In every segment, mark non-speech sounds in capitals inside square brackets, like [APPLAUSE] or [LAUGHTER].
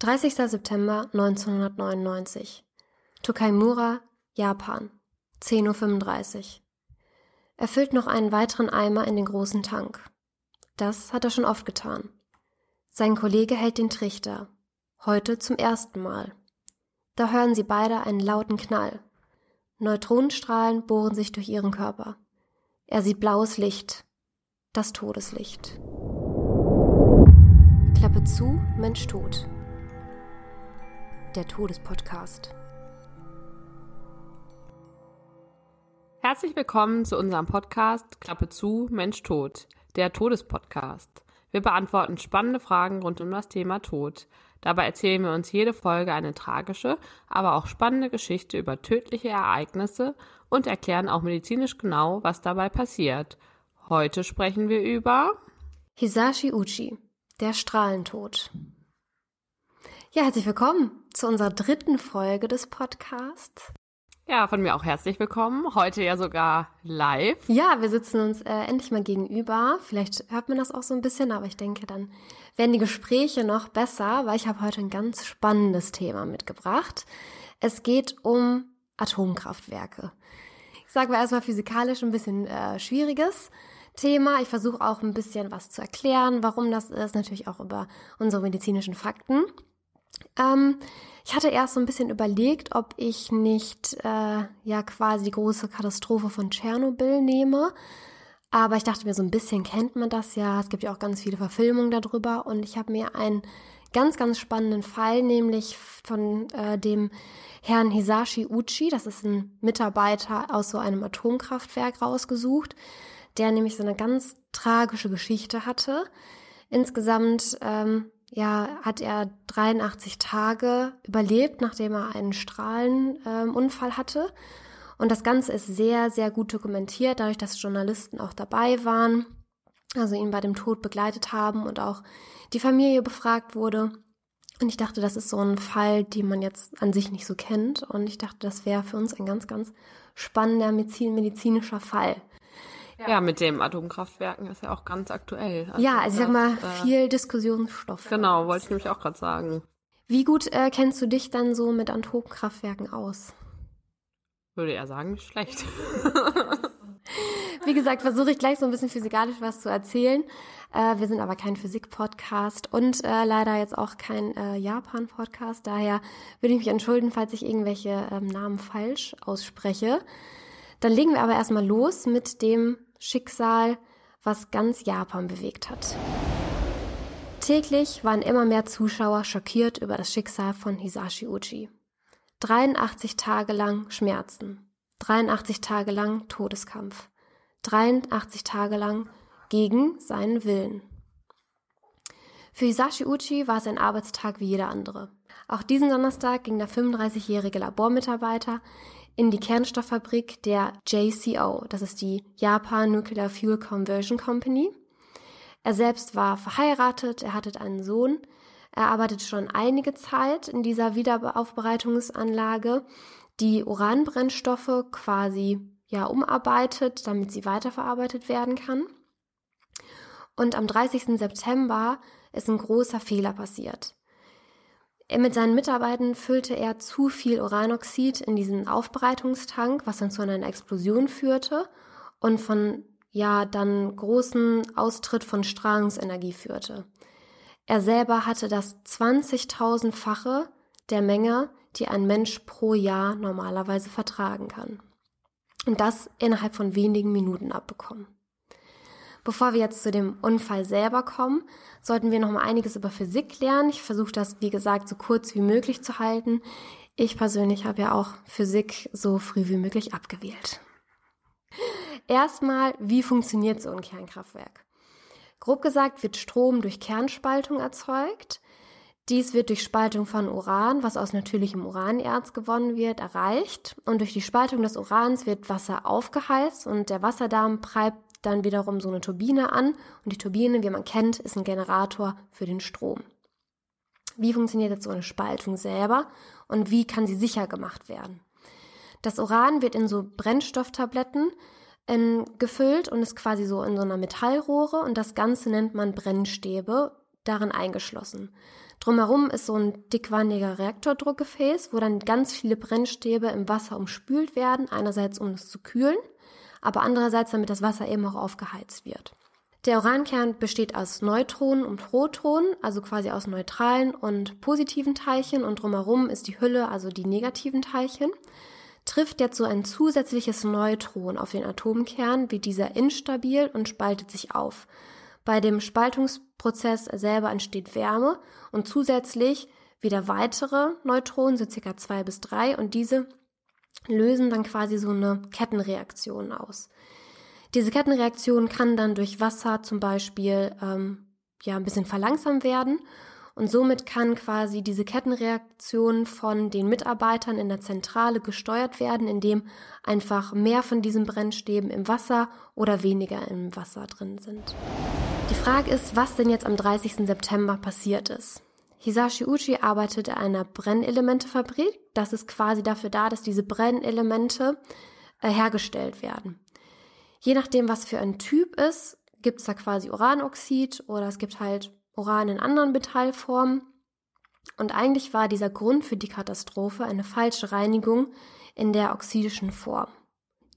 30. September 1999. Tokaimura, Japan. 10.35 Uhr. Er füllt noch einen weiteren Eimer in den großen Tank. Das hat er schon oft getan. Sein Kollege hält den Trichter. Heute zum ersten Mal. Da hören sie beide einen lauten Knall. Neutronenstrahlen bohren sich durch ihren Körper. Er sieht blaues Licht. Das Todeslicht. Klappe zu, Mensch tot der Todespodcast. Herzlich willkommen zu unserem Podcast Klappe zu, Mensch tot, der Todespodcast. Wir beantworten spannende Fragen rund um das Thema Tod. Dabei erzählen wir uns jede Folge eine tragische, aber auch spannende Geschichte über tödliche Ereignisse und erklären auch medizinisch genau, was dabei passiert. Heute sprechen wir über Hisashi Uchi, der Strahlentod. Ja, herzlich willkommen zu unserer dritten Folge des Podcasts. Ja, von mir auch herzlich willkommen. Heute ja sogar live. Ja, wir sitzen uns äh, endlich mal gegenüber. Vielleicht hört man das auch so ein bisschen, aber ich denke, dann werden die Gespräche noch besser, weil ich habe heute ein ganz spannendes Thema mitgebracht. Es geht um Atomkraftwerke. Ich sage mal erstmal physikalisch ein bisschen äh, schwieriges. Thema. Ich versuche auch ein bisschen was zu erklären, warum das ist, natürlich auch über unsere medizinischen Fakten. Ähm, ich hatte erst so ein bisschen überlegt, ob ich nicht äh, ja quasi die große Katastrophe von Tschernobyl nehme. Aber ich dachte mir, so ein bisschen kennt man das ja. Es gibt ja auch ganz viele Verfilmungen darüber. Und ich habe mir einen ganz, ganz spannenden Fall, nämlich von äh, dem Herrn Hisashi Uchi, das ist ein Mitarbeiter aus so einem Atomkraftwerk rausgesucht, der nämlich so eine ganz tragische Geschichte hatte. Insgesamt ähm, ja, hat er 83 Tage überlebt, nachdem er einen Strahlenunfall ähm, hatte. Und das Ganze ist sehr, sehr gut dokumentiert, dadurch, dass Journalisten auch dabei waren, also ihn bei dem Tod begleitet haben und auch die Familie befragt wurde. Und ich dachte, das ist so ein Fall, den man jetzt an sich nicht so kennt. Und ich dachte, das wäre für uns ein ganz, ganz spannender medizinischer Fall. Ja. mit dem Atomkraftwerken ist ja auch ganz aktuell. Also ja, also ich sag mal, äh, viel Diskussionsstoff. Genau, wollte ich nämlich auch gerade sagen. Wie gut äh, kennst du dich dann so mit Atomkraftwerken aus? Würde er sagen, schlecht. Wie gesagt, versuche ich gleich so ein bisschen physikalisch was zu erzählen. Äh, wir sind aber kein Physik-Podcast und äh, leider jetzt auch kein äh, Japan-Podcast. Daher würde ich mich entschuldigen, falls ich irgendwelche ähm, Namen falsch ausspreche. Dann legen wir aber erstmal los mit dem Schicksal, was ganz Japan bewegt hat. Täglich waren immer mehr Zuschauer schockiert über das Schicksal von Hisashi Uchi. 83 Tage lang Schmerzen, 83 Tage lang Todeskampf, 83 Tage lang gegen seinen Willen. Für Hisashi Uchi war es ein Arbeitstag wie jeder andere. Auch diesen Donnerstag ging der 35-jährige Labormitarbeiter in die Kernstofffabrik der JCO, das ist die Japan Nuclear Fuel Conversion Company. Er selbst war verheiratet, er hatte einen Sohn, er arbeitet schon einige Zeit in dieser Wiederaufbereitungsanlage, die Uranbrennstoffe quasi ja umarbeitet, damit sie weiterverarbeitet werden kann. Und am 30. September ist ein großer Fehler passiert. Mit seinen Mitarbeitern füllte er zu viel Uranoxid in diesen Aufbereitungstank, was dann zu einer Explosion führte und von ja dann großen Austritt von Strahlungsenergie führte. Er selber hatte das 20.000-fache der Menge, die ein Mensch pro Jahr normalerweise vertragen kann. Und das innerhalb von wenigen Minuten abbekommen. Bevor wir jetzt zu dem Unfall selber kommen, sollten wir noch mal einiges über Physik lernen. Ich versuche das, wie gesagt, so kurz wie möglich zu halten. Ich persönlich habe ja auch Physik so früh wie möglich abgewählt. Erstmal, wie funktioniert so ein Kernkraftwerk? Grob gesagt wird Strom durch Kernspaltung erzeugt. Dies wird durch Spaltung von Uran, was aus natürlichem Uranerz gewonnen wird, erreicht. Und durch die Spaltung des Urans wird Wasser aufgeheizt und der Wasserdampf dann wiederum so eine Turbine an und die Turbine, wie man kennt, ist ein Generator für den Strom. Wie funktioniert jetzt so eine Spaltung selber und wie kann sie sicher gemacht werden? Das Uran wird in so Brennstofftabletten in, gefüllt und ist quasi so in so einer Metallrohre und das Ganze nennt man Brennstäbe, darin eingeschlossen. Drumherum ist so ein dickwandiger Reaktordruckgefäß, wo dann ganz viele Brennstäbe im Wasser umspült werden, einerseits um es zu kühlen, aber andererseits damit das Wasser eben auch aufgeheizt wird. Der Urankern besteht aus Neutronen und Protonen, also quasi aus neutralen und positiven Teilchen und drumherum ist die Hülle, also die negativen Teilchen. Trifft jetzt so ein zusätzliches Neutron auf den Atomkern, wird dieser instabil und spaltet sich auf. Bei dem Spaltungsprozess selber entsteht Wärme und zusätzlich wieder weitere Neutronen, so circa zwei bis drei, und diese lösen dann quasi so eine Kettenreaktion aus. Diese Kettenreaktion kann dann durch Wasser zum Beispiel ähm, ja ein bisschen verlangsamt werden und somit kann quasi diese Kettenreaktion von den Mitarbeitern in der Zentrale gesteuert werden, indem einfach mehr von diesen Brennstäben im Wasser oder weniger im Wasser drin sind. Die Frage ist, was denn jetzt am 30. September passiert ist. Hisashi Uchi arbeitet in einer Brennelementefabrik. Das ist quasi dafür da, dass diese Brennelemente äh, hergestellt werden. Je nachdem, was für ein Typ ist, gibt es da quasi Uranoxid oder es gibt halt Uran in anderen Metallformen. Und eigentlich war dieser Grund für die Katastrophe eine falsche Reinigung in der oxidischen Form.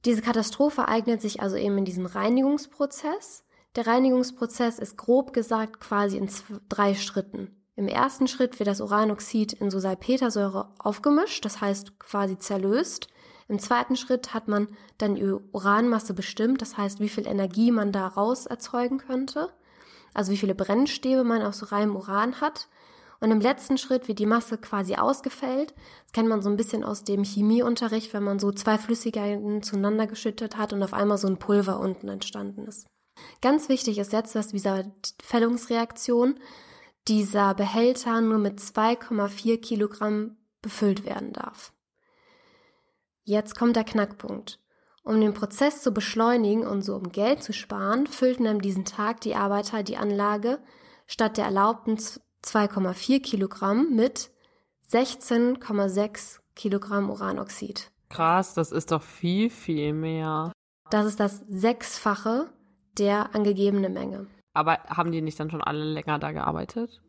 Diese Katastrophe eignet sich also eben in diesem Reinigungsprozess. Der Reinigungsprozess ist grob gesagt quasi in zwei, drei Schritten. Im ersten Schritt wird das Uranoxid in so Salpetersäure aufgemischt, das heißt quasi zerlöst. Im zweiten Schritt hat man dann die Uranmasse bestimmt, das heißt, wie viel Energie man daraus erzeugen könnte, also wie viele Brennstäbe man aus reinem Uran hat. Und im letzten Schritt wird die Masse quasi ausgefällt. Das kennt man so ein bisschen aus dem Chemieunterricht, wenn man so zwei Flüssigkeiten zueinander geschüttet hat und auf einmal so ein Pulver unten entstanden ist. Ganz wichtig ist jetzt, dass dieser Fällungsreaktion dieser Behälter nur mit 2,4 Kilogramm befüllt werden darf. Jetzt kommt der Knackpunkt. Um den Prozess zu beschleunigen und so um Geld zu sparen, füllten an diesem Tag die Arbeiter die Anlage statt der erlaubten 2,4 Kilogramm mit 16,6 Kilogramm Uranoxid. Krass, das ist doch viel, viel mehr. Das ist das Sechsfache der angegebenen Menge. Aber haben die nicht dann schon alle länger da gearbeitet?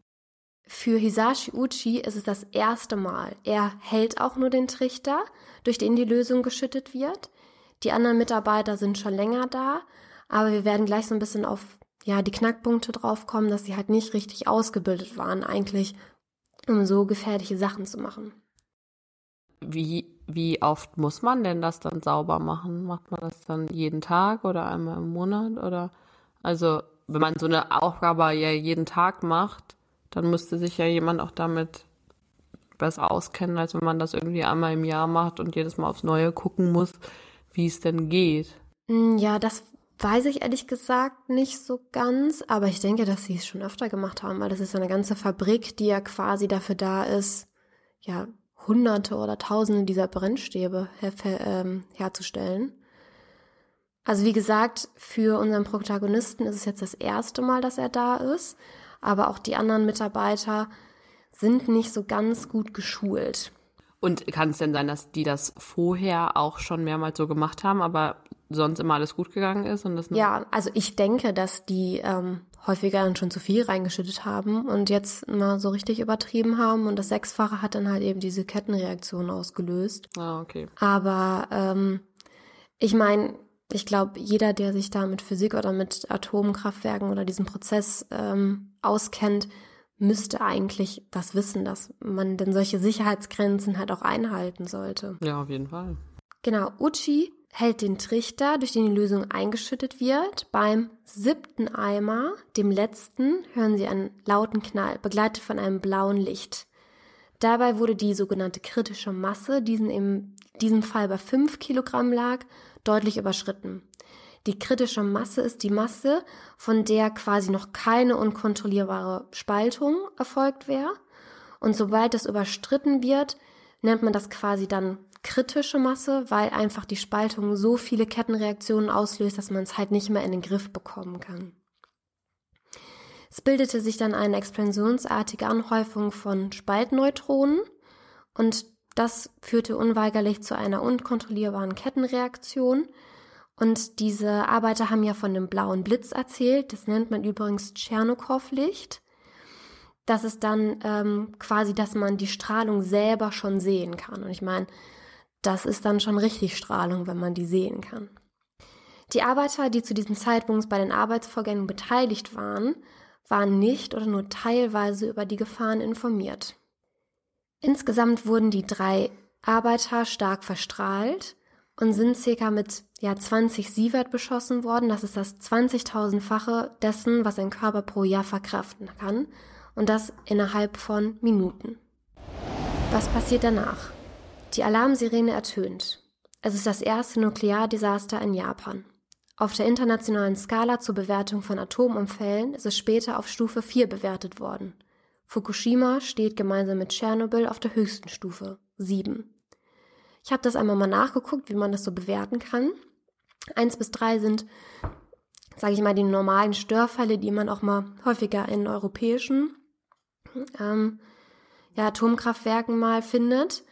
Für Hisashi Uchi ist es das erste Mal. Er hält auch nur den Trichter, durch den die Lösung geschüttet wird. Die anderen Mitarbeiter sind schon länger da, aber wir werden gleich so ein bisschen auf ja, die Knackpunkte draufkommen, dass sie halt nicht richtig ausgebildet waren, eigentlich, um so gefährliche Sachen zu machen. Wie, wie oft muss man denn das dann sauber machen? Macht man das dann jeden Tag oder einmal im Monat? Oder also wenn man so eine Aufgabe ja jeden Tag macht, dann müsste sich ja jemand auch damit besser auskennen, als wenn man das irgendwie einmal im Jahr macht und jedes Mal aufs Neue gucken muss, wie es denn geht. Hm, ja, das weiß ich ehrlich gesagt nicht so ganz, aber ich denke, dass sie es schon öfter gemacht haben, weil das ist eine ganze Fabrik, die ja quasi dafür da ist, ja, hunderte oder tausende dieser Brennstäbe her ähm, herzustellen. Also wie gesagt, für unseren Protagonisten ist es jetzt das erste Mal, dass er da ist, aber auch die anderen Mitarbeiter sind nicht so ganz gut geschult. Und kann es denn sein, dass die das vorher auch schon mehrmals so gemacht haben, aber sonst immer alles gut gegangen ist? Und das ja, also ich denke, dass die ähm, häufiger dann schon zu viel reingeschüttet haben und jetzt mal so richtig übertrieben haben und das Sechsfache hat dann halt eben diese Kettenreaktion ausgelöst. Ah, okay. Aber ähm, ich meine, ich glaube, jeder, der sich da mit Physik oder mit Atomkraftwerken oder diesem Prozess ähm, auskennt, müsste eigentlich das wissen, dass man denn solche Sicherheitsgrenzen halt auch einhalten sollte. Ja, auf jeden Fall. Genau, Uchi hält den Trichter, durch den die Lösung eingeschüttet wird. Beim siebten Eimer, dem letzten, hören Sie einen lauten Knall, begleitet von einem blauen Licht. Dabei wurde die sogenannte kritische Masse, die in diesem Fall bei 5 Kilogramm lag, deutlich überschritten. Die kritische Masse ist die Masse, von der quasi noch keine unkontrollierbare Spaltung erfolgt wäre. Und sobald das überstritten wird, nennt man das quasi dann kritische Masse, weil einfach die Spaltung so viele Kettenreaktionen auslöst, dass man es halt nicht mehr in den Griff bekommen kann. Es bildete sich dann eine expansionsartige Anhäufung von Spaltneutronen und das führte unweigerlich zu einer unkontrollierbaren Kettenreaktion. Und diese Arbeiter haben ja von dem blauen Blitz erzählt. Das nennt man übrigens Tschernokow-Licht. das ist dann ähm, quasi, dass man die Strahlung selber schon sehen kann. Und ich meine, das ist dann schon richtig Strahlung, wenn man die sehen kann. Die Arbeiter, die zu diesem Zeitpunkt bei den Arbeitsvorgängen beteiligt waren, waren nicht oder nur teilweise über die Gefahren informiert. Insgesamt wurden die drei Arbeiter stark verstrahlt und sind circa mit ja, 20 Sievert beschossen worden. Das ist das 20.000-fache dessen, was ein Körper pro Jahr verkraften kann. Und das innerhalb von Minuten. Was passiert danach? Die Alarmsirene ertönt. Es ist das erste Nukleardesaster in Japan. Auf der internationalen Skala zur Bewertung von Atomunfällen ist es später auf Stufe 4 bewertet worden. Fukushima steht gemeinsam mit Tschernobyl auf der höchsten Stufe, 7. Ich habe das einmal mal nachgeguckt, wie man das so bewerten kann. Eins bis drei sind, sage ich mal, die normalen Störfälle, die man auch mal häufiger in europäischen ähm, ja, Atomkraftwerken mal findet.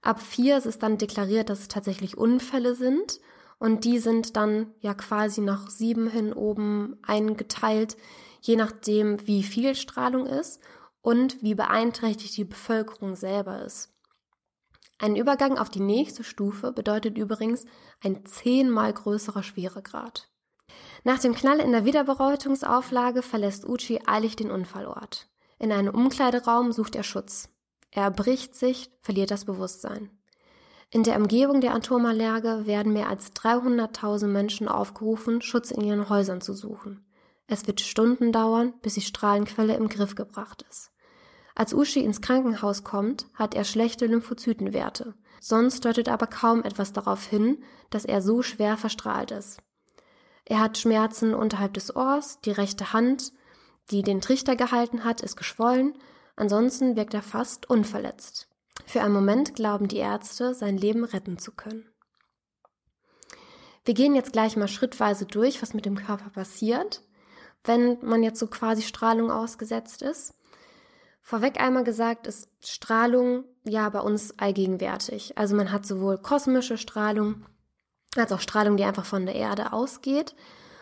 Ab vier ist es dann deklariert, dass es tatsächlich Unfälle sind. Und die sind dann ja quasi nach sieben hin oben eingeteilt, je nachdem, wie viel Strahlung ist und wie beeinträchtigt die Bevölkerung selber ist. Ein Übergang auf die nächste Stufe bedeutet übrigens ein zehnmal größerer Schweregrad. Nach dem Knall in der Wiederbereutungsauflage verlässt Uchi eilig den Unfallort. In einem Umkleideraum sucht er Schutz. Er erbricht sich, verliert das Bewusstsein. In der Umgebung der Atomanlage werden mehr als 300.000 Menschen aufgerufen, Schutz in ihren Häusern zu suchen. Es wird Stunden dauern, bis die Strahlenquelle im Griff gebracht ist. Als Uschi ins Krankenhaus kommt, hat er schlechte Lymphozytenwerte. Sonst deutet aber kaum etwas darauf hin, dass er so schwer verstrahlt ist. Er hat Schmerzen unterhalb des Ohrs, die rechte Hand, die den Trichter gehalten hat, ist geschwollen, ansonsten wirkt er fast unverletzt. Für einen Moment glauben die Ärzte, sein Leben retten zu können. Wir gehen jetzt gleich mal schrittweise durch, was mit dem Körper passiert, wenn man jetzt so quasi Strahlung ausgesetzt ist. Vorweg einmal gesagt, ist Strahlung ja bei uns allgegenwärtig. Also man hat sowohl kosmische Strahlung als auch Strahlung, die einfach von der Erde ausgeht.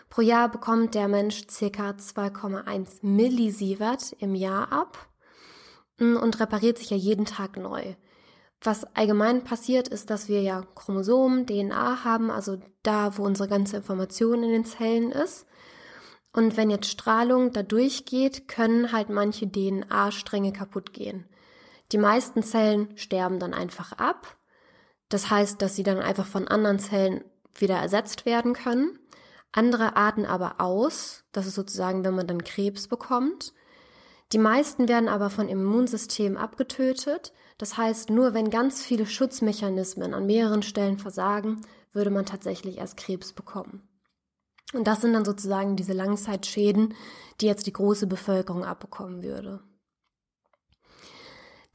Pro Jahr bekommt der Mensch circa 2,1 Millisievert im Jahr ab und repariert sich ja jeden Tag neu. Was allgemein passiert, ist, dass wir ja Chromosomen, DNA haben, also da, wo unsere ganze Information in den Zellen ist. Und wenn jetzt Strahlung da durchgeht, können halt manche DNA-Stränge kaputt gehen. Die meisten Zellen sterben dann einfach ab. Das heißt, dass sie dann einfach von anderen Zellen wieder ersetzt werden können. Andere arten aber aus. Das ist sozusagen, wenn man dann Krebs bekommt. Die meisten werden aber von Immunsystem abgetötet. Das heißt, nur wenn ganz viele Schutzmechanismen an mehreren Stellen versagen, würde man tatsächlich erst Krebs bekommen. Und das sind dann sozusagen diese Langzeitschäden, die jetzt die große Bevölkerung abbekommen würde.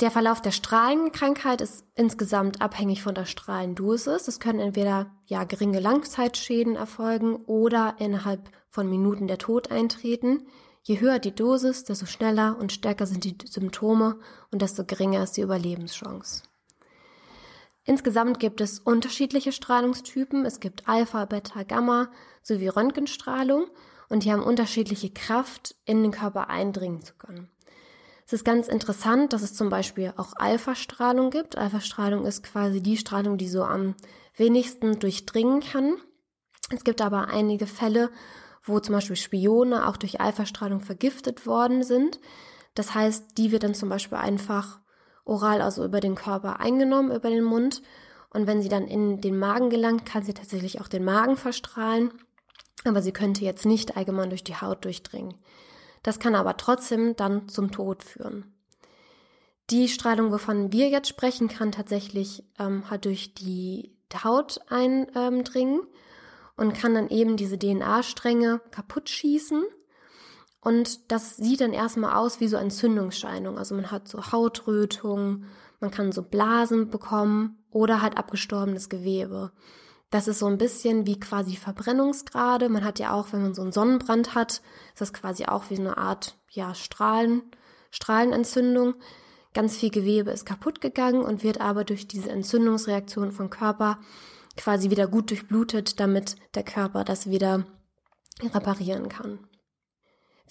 Der Verlauf der Strahlenkrankheit ist insgesamt abhängig von der Strahlendosis. Es können entweder ja geringe Langzeitschäden erfolgen oder innerhalb von Minuten der Tod eintreten. Je höher die Dosis, desto schneller und stärker sind die Symptome und desto geringer ist die Überlebenschance. Insgesamt gibt es unterschiedliche Strahlungstypen. Es gibt Alpha, Beta, Gamma sowie Röntgenstrahlung und die haben unterschiedliche Kraft, in den Körper eindringen zu können. Es ist ganz interessant, dass es zum Beispiel auch Alpha-Strahlung gibt. Alpha-Strahlung ist quasi die Strahlung, die so am wenigsten durchdringen kann. Es gibt aber einige Fälle, wo zum Beispiel Spione auch durch Alpha-Strahlung vergiftet worden sind. Das heißt, die wird dann zum Beispiel einfach oral, also über den Körper eingenommen, über den Mund. Und wenn sie dann in den Magen gelangt, kann sie tatsächlich auch den Magen verstrahlen. Aber sie könnte jetzt nicht allgemein durch die Haut durchdringen. Das kann aber trotzdem dann zum Tod führen. Die Strahlung, wovon wir jetzt sprechen, kann tatsächlich ähm, halt durch die Haut eindringen und kann dann eben diese DNA-Stränge kaputt schießen und das sieht dann erstmal aus wie so Entzündungsscheinung. Also man hat so Hautrötung, man kann so Blasen bekommen oder halt abgestorbenes Gewebe. Das ist so ein bisschen wie quasi Verbrennungsgrade. Man hat ja auch, wenn man so einen Sonnenbrand hat, ist das quasi auch wie eine Art, ja, Strahlen, Strahlenentzündung. Ganz viel Gewebe ist kaputt gegangen und wird aber durch diese Entzündungsreaktion vom Körper quasi wieder gut durchblutet, damit der Körper das wieder reparieren kann.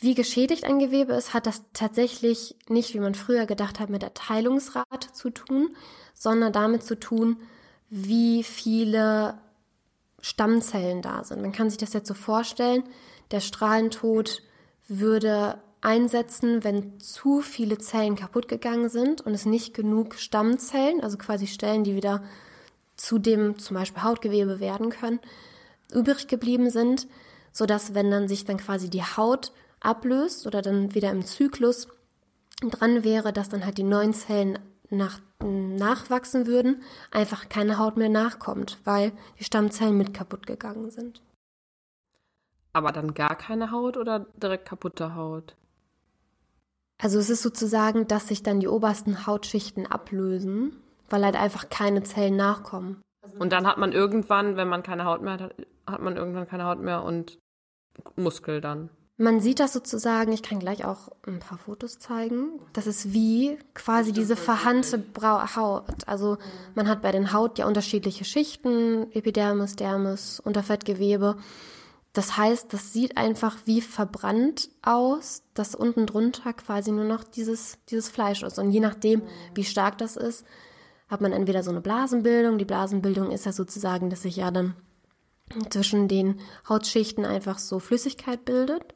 Wie geschädigt ein Gewebe ist, hat das tatsächlich nicht, wie man früher gedacht hat, mit der Teilungsrate zu tun, sondern damit zu tun, wie viele Stammzellen da sind. Man kann sich das jetzt so vorstellen, der Strahlentod würde einsetzen, wenn zu viele Zellen kaputt gegangen sind und es nicht genug Stammzellen, also quasi Stellen, die wieder zu dem zum Beispiel Hautgewebe werden können, übrig geblieben sind, sodass wenn dann sich dann quasi die Haut ablöst oder dann wieder im Zyklus dran wäre, dass dann halt die neuen Zellen nach, nachwachsen würden, einfach keine Haut mehr nachkommt, weil die Stammzellen mit kaputt gegangen sind. Aber dann gar keine Haut oder direkt kaputte Haut? Also es ist sozusagen, dass sich dann die obersten Hautschichten ablösen, weil halt einfach keine Zellen nachkommen. Und dann hat man irgendwann, wenn man keine Haut mehr hat, hat man irgendwann keine Haut mehr und Muskel dann. Man sieht das sozusagen, ich kann gleich auch ein paar Fotos zeigen. Das ist wie quasi diese verhannte Haut. Also man hat bei den Haut ja unterschiedliche Schichten, Epidermis, Dermis, Unterfettgewebe. Das heißt, das sieht einfach wie verbrannt aus, dass unten drunter quasi nur noch dieses, dieses Fleisch ist. Und je nachdem, wie stark das ist, hat man entweder so eine Blasenbildung. Die Blasenbildung ist ja sozusagen, dass sich ja dann zwischen den Hautschichten einfach so Flüssigkeit bildet.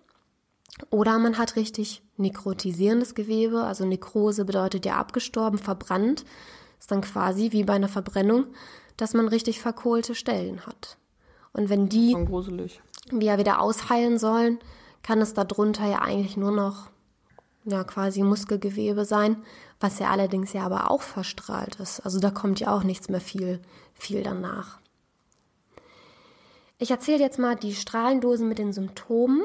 Oder man hat richtig nekrotisierendes Gewebe, also Nekrose bedeutet ja abgestorben, verbrannt. Ist dann quasi wie bei einer Verbrennung, dass man richtig verkohlte Stellen hat. Und wenn die ja wieder ausheilen sollen, kann es darunter ja eigentlich nur noch ja quasi Muskelgewebe sein, was ja allerdings ja aber auch verstrahlt ist. Also da kommt ja auch nichts mehr viel viel danach. Ich erzähle jetzt mal die Strahlendosen mit den Symptomen.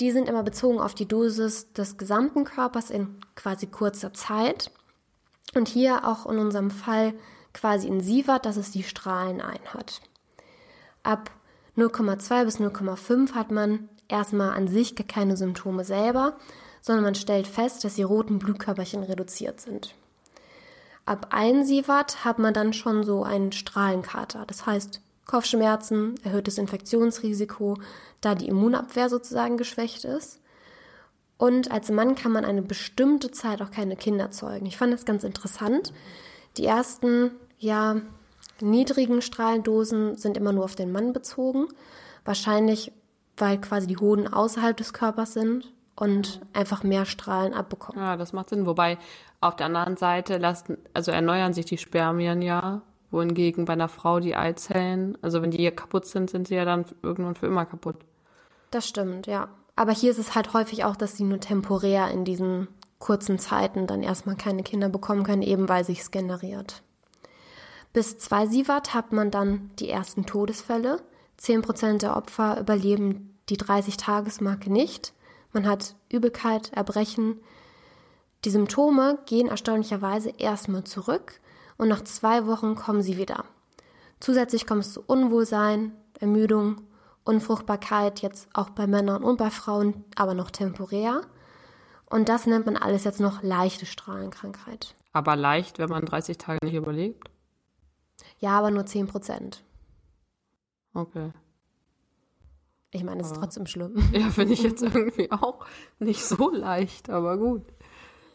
Die sind immer bezogen auf die Dosis des gesamten Körpers in quasi kurzer Zeit. Und hier auch in unserem Fall quasi in Sievert, dass es die Strahleneinheit. Ab 0,2 bis 0,5 hat man erstmal an sich gar keine Symptome selber, sondern man stellt fest, dass die roten Blutkörperchen reduziert sind. Ab 1 Sievert hat man dann schon so einen Strahlenkater. Das heißt, Kopfschmerzen, erhöhtes Infektionsrisiko, da die Immunabwehr sozusagen geschwächt ist. Und als Mann kann man eine bestimmte Zeit auch keine Kinder zeugen. Ich fand das ganz interessant. Die ersten, ja, niedrigen Strahlendosen sind immer nur auf den Mann bezogen. Wahrscheinlich, weil quasi die Hoden außerhalb des Körpers sind und einfach mehr Strahlen abbekommen. Ja, das macht Sinn. Wobei auf der anderen Seite lassen, also erneuern sich die Spermien ja wohingegen bei einer Frau die Eizellen, also wenn die hier kaputt sind, sind sie ja dann irgendwann für immer kaputt. Das stimmt, ja. Aber hier ist es halt häufig auch, dass sie nur temporär in diesen kurzen Zeiten dann erstmal keine Kinder bekommen können, eben weil sich's generiert. Bis 2 Sievert hat man dann die ersten Todesfälle. 10% der Opfer überleben die 30-Tagesmarke nicht. Man hat Übelkeit, Erbrechen. Die Symptome gehen erstaunlicherweise erstmal zurück und nach zwei Wochen kommen sie wieder. Zusätzlich kommt es zu Unwohlsein, Ermüdung, Unfruchtbarkeit, jetzt auch bei Männern und bei Frauen, aber noch temporär. Und das nennt man alles jetzt noch leichte Strahlenkrankheit. Aber leicht, wenn man 30 Tage nicht überlebt? Ja, aber nur 10 Prozent. Okay. Ich meine, es ist trotzdem schlimm. [LAUGHS] Ja, finde ich jetzt irgendwie auch nicht so leicht, aber gut.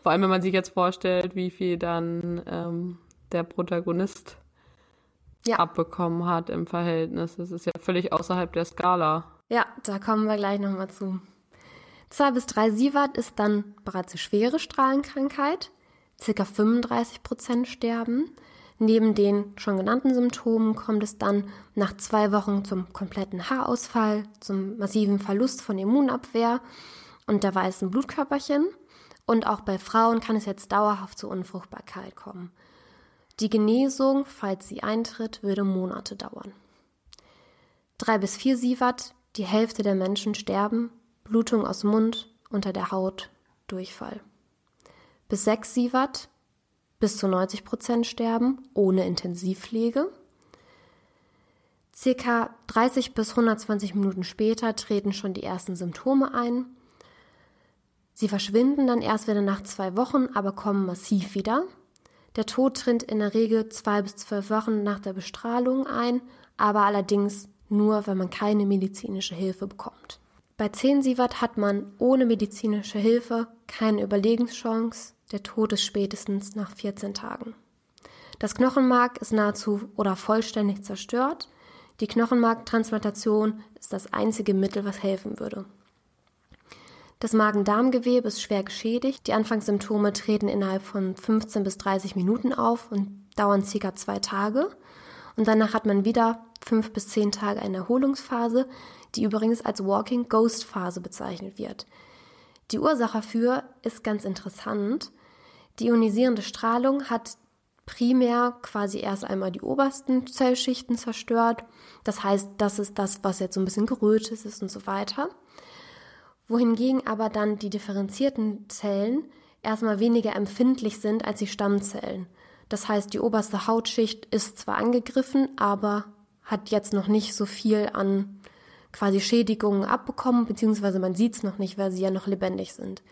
Vor allem, wenn man sich jetzt vorstellt, wie viel dann ähm, der Protagonist ja. abbekommen hat im Verhältnis. Das ist ja völlig außerhalb der Skala. Ja, da kommen wir gleich nochmal zu. 2 bis 3 Sievert ist dann bereits eine schwere Strahlenkrankheit. Circa 35 Prozent sterben. Neben den schon genannten Symptomen kommt es dann nach zwei Wochen zum kompletten Haarausfall, zum massiven Verlust von Immunabwehr und der weißen Blutkörperchen. Und auch bei Frauen kann es jetzt dauerhaft zur Unfruchtbarkeit kommen. Die Genesung, falls sie eintritt, würde Monate dauern. Drei bis vier Sievert, die Hälfte der Menschen sterben, Blutung aus Mund, unter der Haut, Durchfall. Bis sechs Sievert, bis zu 90 Prozent sterben, ohne Intensivpflege. Circa 30 bis 120 Minuten später treten schon die ersten Symptome ein. Sie verschwinden dann erst wieder nach zwei Wochen, aber kommen massiv wieder. Der Tod tritt in der Regel zwei bis zwölf Wochen nach der Bestrahlung ein, aber allerdings nur, wenn man keine medizinische Hilfe bekommt. Bei 10 Sievert hat man ohne medizinische Hilfe keine Überlegenschance. Der Tod ist spätestens nach 14 Tagen. Das Knochenmark ist nahezu oder vollständig zerstört. Die Knochenmarktransplantation ist das einzige Mittel, was helfen würde. Das Magen-Darm-Gewebe ist schwer geschädigt. Die Anfangssymptome treten innerhalb von 15 bis 30 Minuten auf und dauern ca. zwei Tage. Und danach hat man wieder fünf bis zehn Tage eine Erholungsphase, die übrigens als Walking Ghost Phase bezeichnet wird. Die Ursache dafür ist ganz interessant. Die ionisierende Strahlung hat primär quasi erst einmal die obersten Zellschichten zerstört. Das heißt, das ist das, was jetzt so ein bisschen gerötet ist und so weiter wohingegen aber dann die differenzierten Zellen erstmal weniger empfindlich sind als die Stammzellen. Das heißt, die oberste Hautschicht ist zwar angegriffen, aber hat jetzt noch nicht so viel an quasi Schädigungen abbekommen, beziehungsweise man sieht es noch nicht, weil sie ja noch lebendig sind.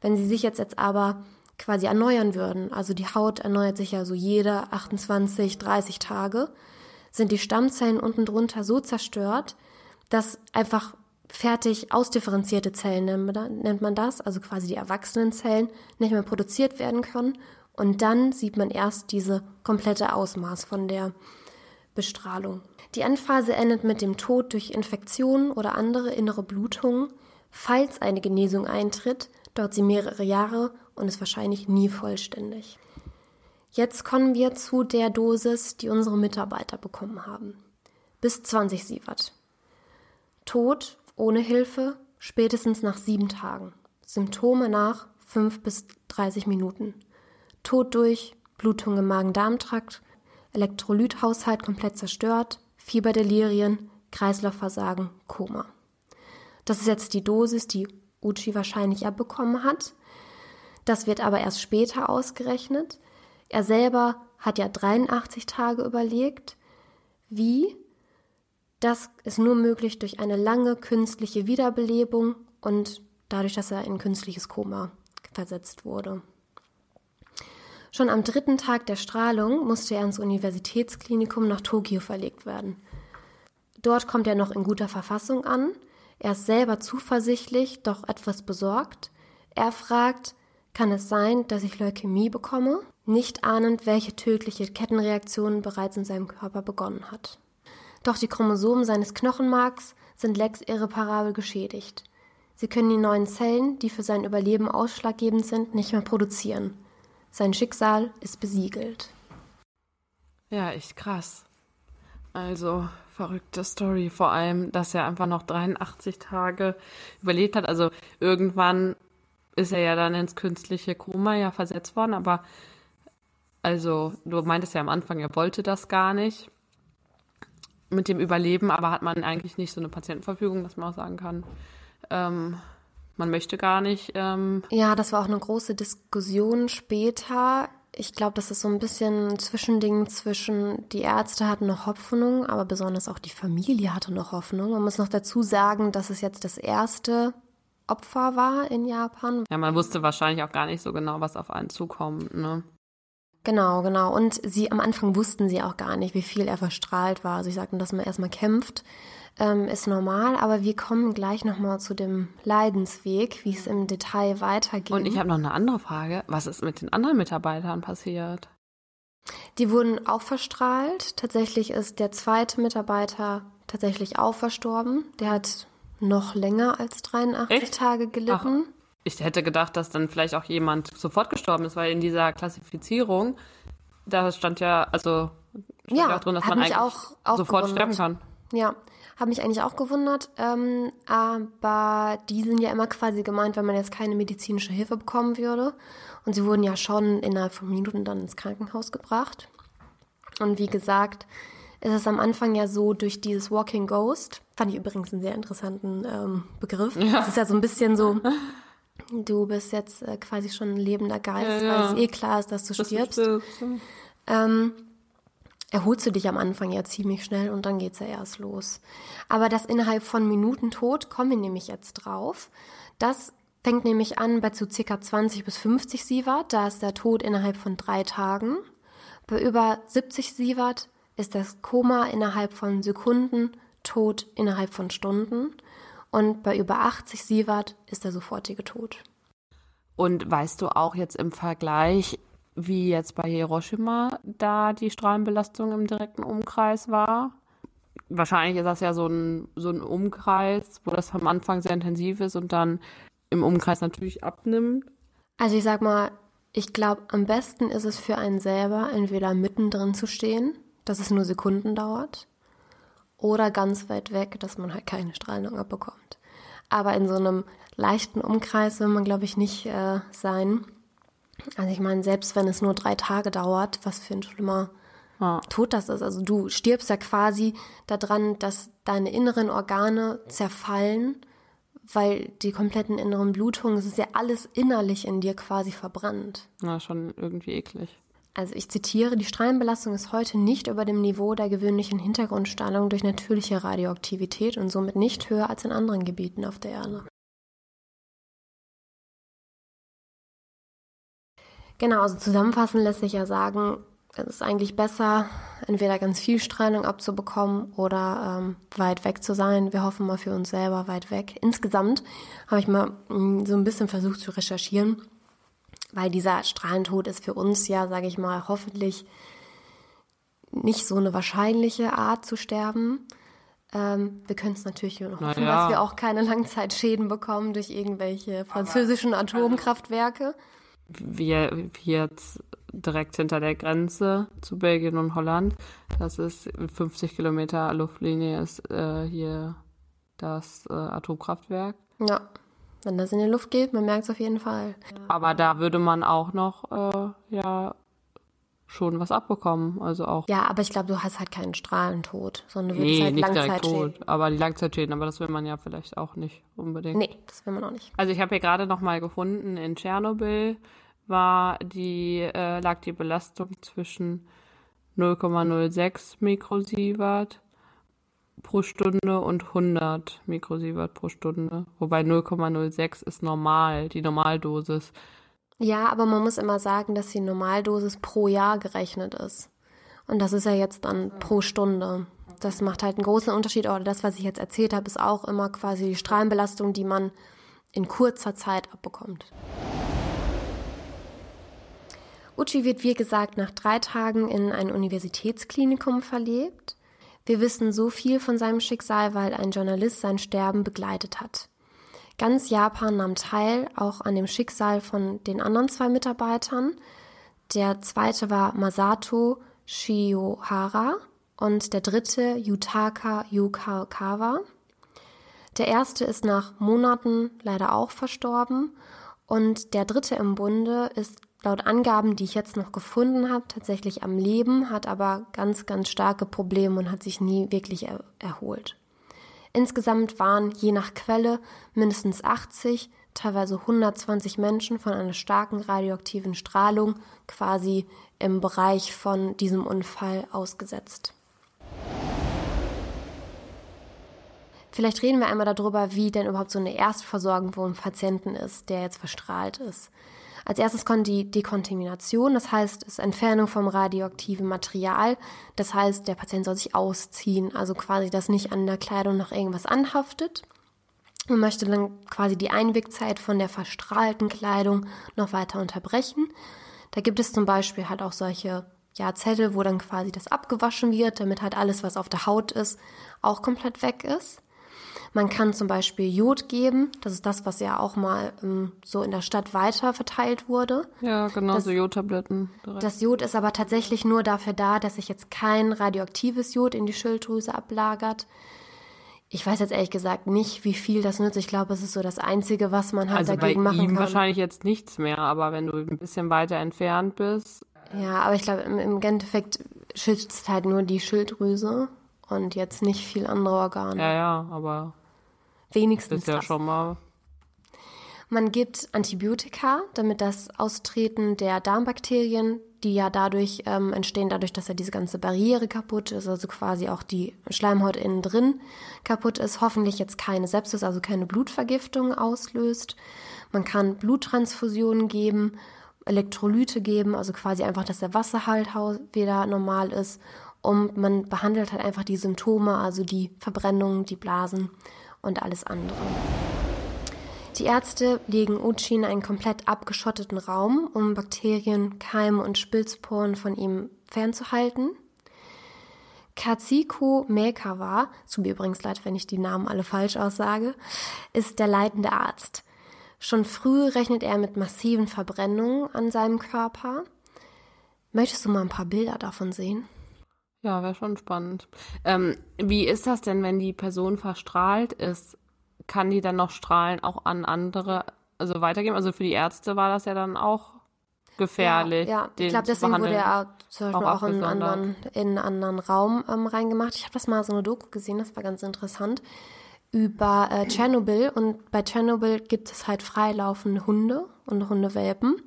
Wenn sie sich jetzt, jetzt aber quasi erneuern würden, also die Haut erneuert sich ja so jede 28, 30 Tage, sind die Stammzellen unten drunter so zerstört, dass einfach fertig ausdifferenzierte Zellen nennt man das, also quasi die erwachsenen Zellen, nicht mehr produziert werden können. Und dann sieht man erst diese komplette Ausmaß von der Bestrahlung. Die Endphase endet mit dem Tod durch Infektionen oder andere innere Blutungen. Falls eine Genesung eintritt, dauert sie mehrere Jahre und ist wahrscheinlich nie vollständig. Jetzt kommen wir zu der Dosis, die unsere Mitarbeiter bekommen haben. Bis 20 Sievert. Tod ohne Hilfe spätestens nach sieben Tagen. Symptome nach fünf bis 30 Minuten. Tod durch, Blutung im Magen-Darm-Trakt, Elektrolythaushalt komplett zerstört, Fieberdelirien, Kreislaufversagen, Koma. Das ist jetzt die Dosis, die Uchi wahrscheinlich abbekommen hat. Das wird aber erst später ausgerechnet. Er selber hat ja 83 Tage überlegt. Wie? Das ist nur möglich durch eine lange künstliche Wiederbelebung und dadurch, dass er in künstliches Koma versetzt wurde. Schon am dritten Tag der Strahlung musste er ins Universitätsklinikum nach Tokio verlegt werden. Dort kommt er noch in guter Verfassung an. Er ist selber zuversichtlich, doch etwas besorgt. Er fragt, kann es sein, dass ich Leukämie bekomme? Nicht ahnend, welche tödliche Kettenreaktion bereits in seinem Körper begonnen hat. Doch die Chromosomen seines Knochenmarks sind Lex irreparabel geschädigt. Sie können die neuen Zellen, die für sein Überleben ausschlaggebend sind, nicht mehr produzieren. Sein Schicksal ist besiegelt. Ja, echt krass. Also verrückte Story. Vor allem, dass er einfach noch 83 Tage überlebt hat. Also irgendwann ist er ja dann ins künstliche Koma ja versetzt worden. Aber also du meintest ja am Anfang, er wollte das gar nicht mit dem Überleben, aber hat man eigentlich nicht so eine Patientenverfügung, dass man auch sagen kann, ähm, man möchte gar nicht. Ähm ja, das war auch eine große Diskussion später. Ich glaube, das ist so ein bisschen ein Zwischending zwischen, die Ärzte hatten noch Hoffnung, aber besonders auch die Familie hatte noch Hoffnung. Man muss noch dazu sagen, dass es jetzt das erste Opfer war in Japan. Ja, man wusste wahrscheinlich auch gar nicht so genau, was auf einen zukommt, ne? Genau, genau. Und sie am Anfang wussten sie auch gar nicht, wie viel er verstrahlt war. Also ich sagte, dass man erstmal kämpft, ähm, ist normal, aber wir kommen gleich nochmal zu dem Leidensweg, wie es im Detail weitergeht. Und ich habe noch eine andere Frage. Was ist mit den anderen Mitarbeitern passiert? Die wurden auch verstrahlt. Tatsächlich ist der zweite Mitarbeiter tatsächlich auch verstorben. Der hat noch länger als 83 Echt? Tage gelitten. Ach. Ich hätte gedacht, dass dann vielleicht auch jemand sofort gestorben ist, weil in dieser Klassifizierung, da stand ja, also stand ja, ja drin, dass man eigentlich auch, auch sofort gewundert. sterben kann. Ja, habe mich eigentlich auch gewundert, ähm, aber die sind ja immer quasi gemeint, wenn man jetzt keine medizinische Hilfe bekommen würde. Und sie wurden ja schon innerhalb von Minuten dann ins Krankenhaus gebracht. Und wie gesagt, ist es am Anfang ja so durch dieses Walking Ghost, fand ich übrigens einen sehr interessanten ähm, Begriff. Ja. Das ist ja so ein bisschen so [LAUGHS] du bist jetzt äh, quasi schon ein lebender Geist, ja, ja. weil es eh klar ist, dass du das stirbst. Ähm, erholst du dich am Anfang ja ziemlich schnell und dann geht's ja erst los. Aber das innerhalb von Minuten tot kommen wir nämlich jetzt drauf. Das fängt nämlich an bei zu circa 20 bis 50 Sievert, da ist der Tod innerhalb von drei Tagen. Bei über 70 Sievert ist das Koma innerhalb von Sekunden, Tod innerhalb von Stunden. Und bei über 80 Sievert ist der sofortige Tod. Und weißt du auch jetzt im Vergleich, wie jetzt bei Hiroshima da die Strahlenbelastung im direkten Umkreis war? Wahrscheinlich ist das ja so ein, so ein Umkreis, wo das am Anfang sehr intensiv ist und dann im Umkreis natürlich abnimmt. Also ich sag mal, ich glaube, am besten ist es für einen selber, entweder mittendrin zu stehen, dass es nur Sekunden dauert, oder ganz weit weg, dass man halt keine Strahlung abbekommt. Aber in so einem leichten Umkreis will man, glaube ich, nicht äh, sein. Also ich meine, selbst wenn es nur drei Tage dauert, was für ein schlimmer ja. Tod das ist. Also du stirbst ja quasi daran, dass deine inneren Organe zerfallen, weil die kompletten inneren Blutungen, es ist ja alles innerlich in dir quasi verbrannt. Ja, schon irgendwie eklig. Also ich zitiere, die Strahlenbelastung ist heute nicht über dem Niveau der gewöhnlichen Hintergrundstrahlung durch natürliche Radioaktivität und somit nicht höher als in anderen Gebieten auf der Erde. Genau, also zusammenfassend lässt sich ja sagen, es ist eigentlich besser, entweder ganz viel Strahlung abzubekommen oder ähm, weit weg zu sein. Wir hoffen mal für uns selber weit weg. Insgesamt habe ich mal mh, mm, so ein bisschen versucht zu recherchieren weil dieser Strahlentod ist für uns ja, sage ich mal, hoffentlich nicht so eine wahrscheinliche Art zu sterben. Ähm, wir können es natürlich nur noch hoffen, ja. dass wir auch keine Langzeitschäden bekommen durch irgendwelche französischen Atomkraftwerke. Wir jetzt direkt hinter der Grenze zu Belgien und Holland. Das ist 50 Kilometer Luftlinie ist äh, hier das äh, Atomkraftwerk. Ja. Wenn das in die Luft geht, man merkt es auf jeden Fall. Aber da würde man auch noch, äh, ja, schon was abbekommen. Also auch. Ja, aber ich glaube, du hast halt keinen Strahlentod, sondern du würdest nee, halt nicht Langzeitschäden. Tot, aber die Langzeitschäden, aber das will man ja vielleicht auch nicht unbedingt. Nee, das will man auch nicht. Also ich habe hier gerade noch mal gefunden, in Tschernobyl war die, äh, lag die Belastung zwischen 0,06 Mikrosievert pro Stunde und 100 Mikrosievert pro Stunde. Wobei 0,06 ist normal, die Normaldosis. Ja, aber man muss immer sagen, dass die Normaldosis pro Jahr gerechnet ist. Und das ist ja jetzt dann pro Stunde. Das macht halt einen großen Unterschied. Aber das, was ich jetzt erzählt habe, ist auch immer quasi die Strahlenbelastung, die man in kurzer Zeit abbekommt. Uchi wird, wie gesagt, nach drei Tagen in ein Universitätsklinikum verlegt. Wir wissen so viel von seinem Schicksal, weil ein Journalist sein Sterben begleitet hat. Ganz Japan nahm teil, auch an dem Schicksal von den anderen zwei Mitarbeitern. Der zweite war Masato Shiohara und der dritte Yutaka Yukawa. Der erste ist nach Monaten leider auch verstorben und der dritte im Bunde ist laut Angaben, die ich jetzt noch gefunden habe, tatsächlich am Leben, hat aber ganz, ganz starke Probleme und hat sich nie wirklich er erholt. Insgesamt waren je nach Quelle mindestens 80, teilweise 120 Menschen von einer starken radioaktiven Strahlung quasi im Bereich von diesem Unfall ausgesetzt. Vielleicht reden wir einmal darüber, wie denn überhaupt so eine Erstversorgung einem Patienten ist, der jetzt verstrahlt ist. Als erstes kommt die Dekontamination, das heißt, es ist Entfernung vom radioaktiven Material. Das heißt, der Patient soll sich ausziehen, also quasi, dass nicht an der Kleidung noch irgendwas anhaftet. Man möchte dann quasi die Einwegzeit von der verstrahlten Kleidung noch weiter unterbrechen. Da gibt es zum Beispiel halt auch solche ja, Zettel, wo dann quasi das abgewaschen wird, damit halt alles, was auf der Haut ist, auch komplett weg ist. Man kann zum Beispiel Jod geben. Das ist das, was ja auch mal ähm, so in der Stadt weiter verteilt wurde. Ja, genau, das, so Jodtabletten. Das Jod ist aber tatsächlich nur dafür da, dass sich jetzt kein radioaktives Jod in die Schilddrüse ablagert. Ich weiß jetzt ehrlich gesagt nicht, wie viel das nützt. Ich glaube, es ist so das Einzige, was man halt also dagegen machen kann. Ihm wahrscheinlich jetzt nichts mehr, aber wenn du ein bisschen weiter entfernt bist. Ja, aber ich glaube, im, im Endeffekt schützt halt nur die Schilddrüse und jetzt nicht viel andere Organe. Ja, ja, aber wenigstens ist ja das. schon mal. Man gibt Antibiotika, damit das Austreten der Darmbakterien, die ja dadurch ähm, entstehen, dadurch, dass ja diese ganze Barriere kaputt ist, also quasi auch die Schleimhaut innen drin kaputt ist, hoffentlich jetzt keine Sepsis, also keine Blutvergiftung auslöst. Man kann Bluttransfusionen geben, Elektrolyte geben, also quasi einfach, dass der Wasserhalt wieder normal ist und man behandelt halt einfach die Symptome, also die Verbrennungen, die Blasen. und alles andere. Die Ärzte legen Uchi in einen komplett abgeschotteten Raum, um Bakterien, Keime und Spilzporen von ihm fernzuhalten. Katsuko Mekawa, es tut mir übrigens leid, wenn ich die Namen alle falsch aussage, ist der leitende Arzt. Schon früh rechnet er mit massiven Verbrennungen an seinem Körper. Möchtest du mal ein paar Bilder davon sehen? Ja, wäre schon spannend. Ähm, wie ist das denn, wenn die Person verstrahlt ist? Kann die dann noch Strahlen auch an andere, also weitergeben? Also für die Ärzte war das ja dann auch gefährlich. Ja, ja. ich glaube, deswegen wurde er zum Beispiel auch, auch in, einen anderen, in einen anderen Raum ähm, reingemacht. Ich habe das mal so eine Doku gesehen, das war ganz interessant, über äh, Tschernobyl. Und bei Tschernobyl gibt es halt freilaufende Hunde und Hundewelpen.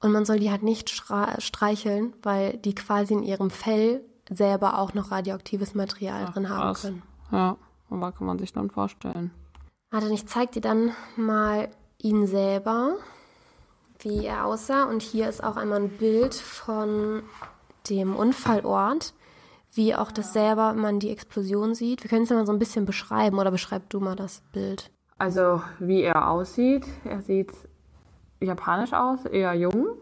Und man soll die halt nicht streicheln, weil die quasi in ihrem Fell selber auch noch radioaktives Material Ach, drin haben können. Ja, aber kann man sich dann vorstellen. Warte, ich zeig dir dann mal ihn selber, wie er aussah. Und hier ist auch einmal ein Bild von dem Unfallort, wie auch das selber man die Explosion sieht. Wir können es ja mal so ein bisschen beschreiben oder beschreib du mal das Bild. Also wie er aussieht, er sieht japanisch aus, eher jung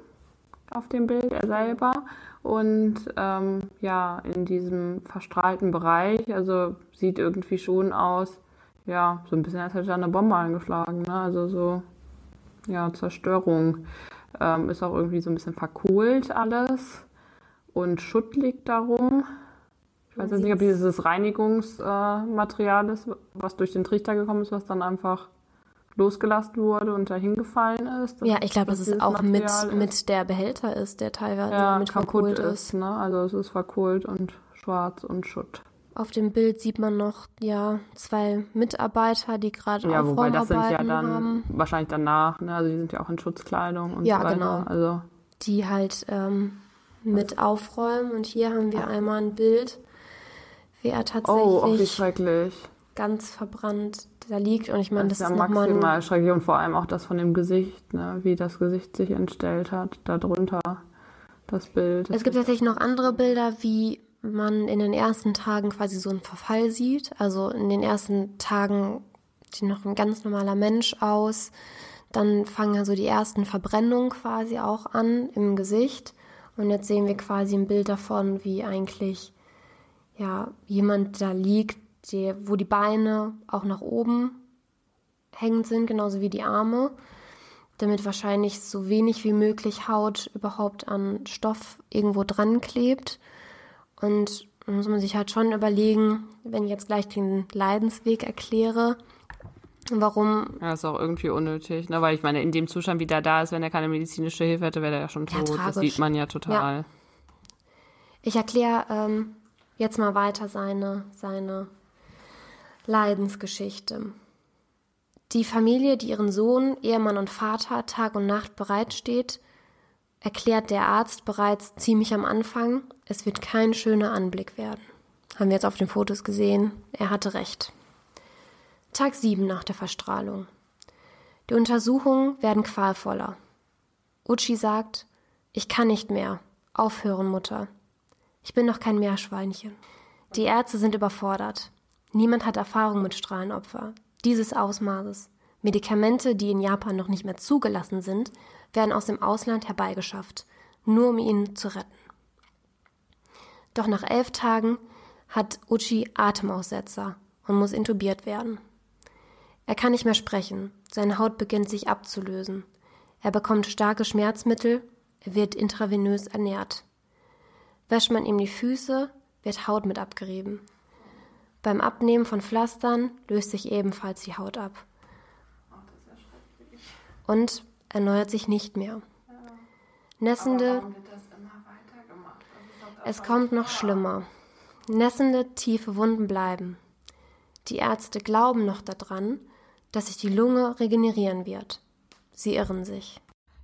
auf dem Bild, er selber. Und ähm, ja, in diesem verstrahlten Bereich, also sieht irgendwie schon aus, ja, so ein bisschen als hätte er eine Bombe eingeschlagen, ne? Also so, ja, Zerstörung. Ähm, ist auch irgendwie so ein bisschen verkohlt alles und Schutt liegt darum. Ich weiß jetzt nicht, ob dieses Reinigungsmaterial äh, ist, was durch den Trichter gekommen ist, was dann einfach losgelassen wurde und dahin gefallen ist. Ja, ich glaube, dass es auch mit, ist. mit der Behälter ist, der teilweise ja, mit verkohlt ist. ist. Ne? Also es ist verkohlt und schwarz und Schutt. Auf dem Bild sieht man noch ja zwei Mitarbeiter, die gerade ja, wobei das sind ja dann haben. wahrscheinlich danach, ne? Also die sind ja auch in Schutzkleidung und ja, so weiter. Genau. Also die halt ähm, mit aufräumen und hier haben wir einmal ein Bild, wie er tatsächlich oh, oh wie schrecklich. Ganz verbrannt da liegt. Und ich meine, das, das ist ja maximal schrecklich und vor allem auch das von dem Gesicht, ne? wie das Gesicht sich entstellt hat, darunter das Bild. Es gibt tatsächlich noch andere Bilder, wie man in den ersten Tagen quasi so einen Verfall sieht. Also in den ersten Tagen sieht noch ein ganz normaler Mensch aus. Dann fangen also die ersten Verbrennungen quasi auch an im Gesicht. Und jetzt sehen wir quasi ein Bild davon, wie eigentlich ja jemand da liegt, die, wo die Beine auch nach oben hängend sind, genauso wie die Arme, damit wahrscheinlich so wenig wie möglich Haut überhaupt an Stoff irgendwo dran klebt. Und muss man sich halt schon überlegen, wenn ich jetzt gleich den Leidensweg erkläre, warum. Ja, ist auch irgendwie unnötig, ne? Weil ich meine, in dem Zustand, wie der da ist, wenn er keine medizinische Hilfe hätte, wäre er ja schon tot. Ja, das sieht man ja total. Ja. Ich erkläre ähm, jetzt mal weiter seine, seine Leidensgeschichte. Die Familie, die ihren Sohn, Ehemann und Vater Tag und Nacht bereitsteht, erklärt der Arzt bereits ziemlich am Anfang, es wird kein schöner Anblick werden. Haben wir jetzt auf den Fotos gesehen, er hatte recht. Tag 7 nach der Verstrahlung. Die Untersuchungen werden qualvoller. Uchi sagt, ich kann nicht mehr. Aufhören, Mutter. Ich bin noch kein Meerschweinchen. Die Ärzte sind überfordert. Niemand hat Erfahrung mit Strahlenopfer. Dieses Ausmaßes. Medikamente, die in Japan noch nicht mehr zugelassen sind, werden aus dem Ausland herbeigeschafft, nur um ihn zu retten. Doch nach elf Tagen hat Uchi Atemaussetzer und muss intubiert werden. Er kann nicht mehr sprechen, seine Haut beginnt sich abzulösen. Er bekommt starke Schmerzmittel, er wird intravenös ernährt. Wäscht man ihm die Füße, wird Haut mit abgerieben. Beim Abnehmen von Pflastern löst sich ebenfalls die Haut ab. Und erneuert sich nicht mehr. Nässende. Es kommt noch schlimmer. Nässende, tiefe Wunden bleiben. Die Ärzte glauben noch daran, dass sich die Lunge regenerieren wird. Sie irren sich.